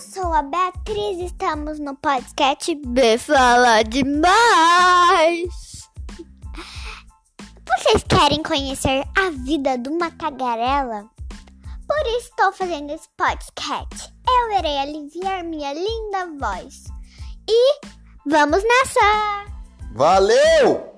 sou a Beatriz, estamos no podcast B Fala Demais. Vocês querem conhecer a vida de uma tagarela? Por isso estou fazendo esse podcast. Eu irei aliviar minha linda voz. E vamos nessa! Valeu!